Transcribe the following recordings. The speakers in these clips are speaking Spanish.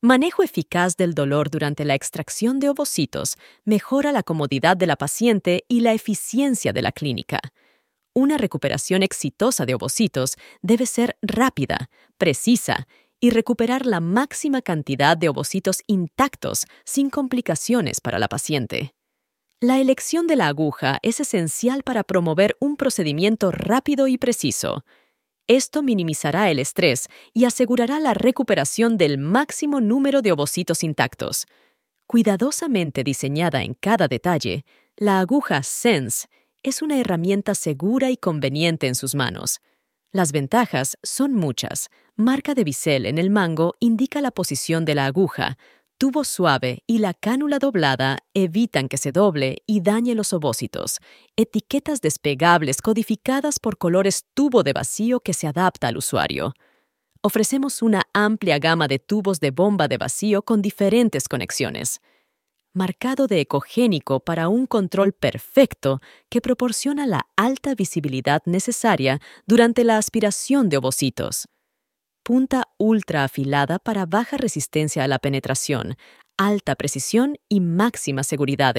Manejo eficaz del dolor durante la extracción de ovocitos mejora la comodidad de la paciente y la eficiencia de la clínica. Una recuperación exitosa de ovocitos debe ser rápida, precisa y recuperar la máxima cantidad de ovocitos intactos sin complicaciones para la paciente. La elección de la aguja es esencial para promover un procedimiento rápido y preciso. Esto minimizará el estrés y asegurará la recuperación del máximo número de ovocitos intactos. Cuidadosamente diseñada en cada detalle, la aguja Sense es una herramienta segura y conveniente en sus manos. Las ventajas son muchas. Marca de bisel en el mango indica la posición de la aguja. Tubo suave y la cánula doblada evitan que se doble y dañe los ovócitos. Etiquetas despegables codificadas por colores tubo de vacío que se adapta al usuario. Ofrecemos una amplia gama de tubos de bomba de vacío con diferentes conexiones marcado de ecogénico para un control perfecto que proporciona la alta visibilidad necesaria durante la aspiración de ovocitos. Punta ultra afilada para baja resistencia a la penetración, alta precisión y máxima seguridad.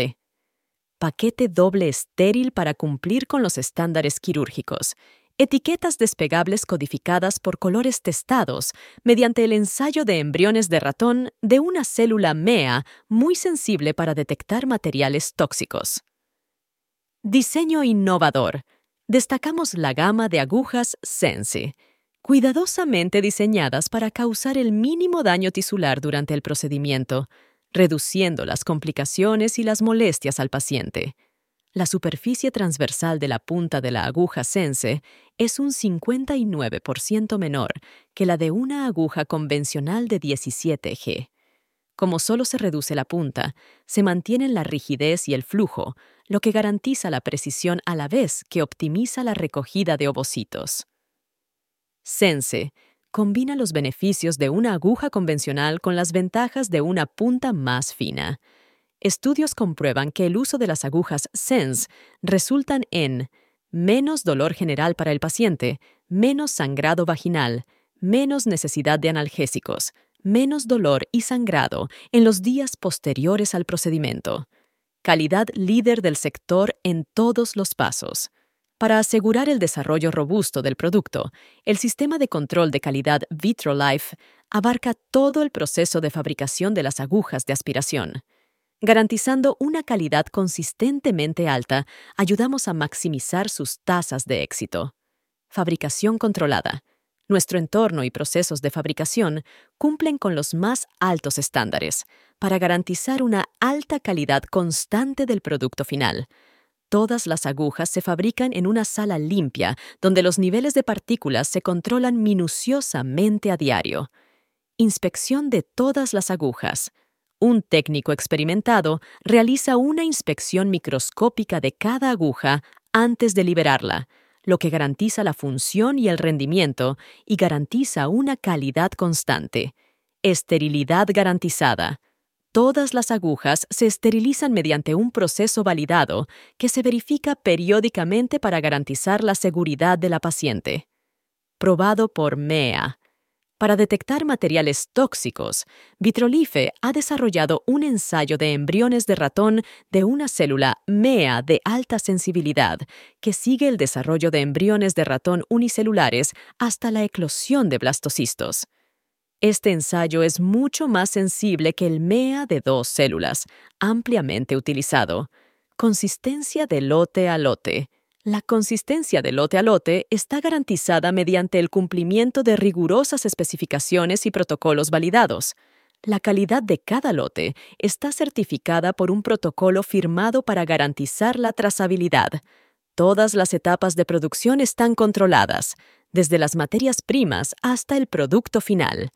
Paquete doble estéril para cumplir con los estándares quirúrgicos etiquetas despegables codificadas por colores testados mediante el ensayo de embriones de ratón de una célula MEA muy sensible para detectar materiales tóxicos. Diseño innovador. Destacamos la gama de agujas Sense, cuidadosamente diseñadas para causar el mínimo daño tisular durante el procedimiento, reduciendo las complicaciones y las molestias al paciente. La superficie transversal de la punta de la aguja Sense es un 59% menor que la de una aguja convencional de 17G. Como solo se reduce la punta, se mantienen la rigidez y el flujo, lo que garantiza la precisión a la vez que optimiza la recogida de ovocitos. Sense combina los beneficios de una aguja convencional con las ventajas de una punta más fina estudios comprueban que el uso de las agujas SENS resultan en menos dolor general para el paciente, menos sangrado vaginal, menos necesidad de analgésicos, menos dolor y sangrado en los días posteriores al procedimiento. Calidad líder del sector en todos los pasos. Para asegurar el desarrollo robusto del producto, el sistema de control de calidad VitroLife abarca todo el proceso de fabricación de las agujas de aspiración. Garantizando una calidad consistentemente alta, ayudamos a maximizar sus tasas de éxito. Fabricación controlada. Nuestro entorno y procesos de fabricación cumplen con los más altos estándares para garantizar una alta calidad constante del producto final. Todas las agujas se fabrican en una sala limpia donde los niveles de partículas se controlan minuciosamente a diario. Inspección de todas las agujas un técnico experimentado realiza una inspección microscópica de cada aguja antes de liberarla, lo que garantiza la función y el rendimiento y garantiza una calidad constante. Esterilidad garantizada. Todas las agujas se esterilizan mediante un proceso validado que se verifica periódicamente para garantizar la seguridad de la paciente. Probado por MEA, para detectar materiales tóxicos, Vitrolife ha desarrollado un ensayo de embriones de ratón de una célula MEA de alta sensibilidad que sigue el desarrollo de embriones de ratón unicelulares hasta la eclosión de blastocistos. Este ensayo es mucho más sensible que el MEA de dos células, ampliamente utilizado. Consistencia de lote a lote. La consistencia de lote a lote está garantizada mediante el cumplimiento de rigurosas especificaciones y protocolos validados. La calidad de cada lote está certificada por un protocolo firmado para garantizar la trazabilidad. Todas las etapas de producción están controladas, desde las materias primas hasta el producto final.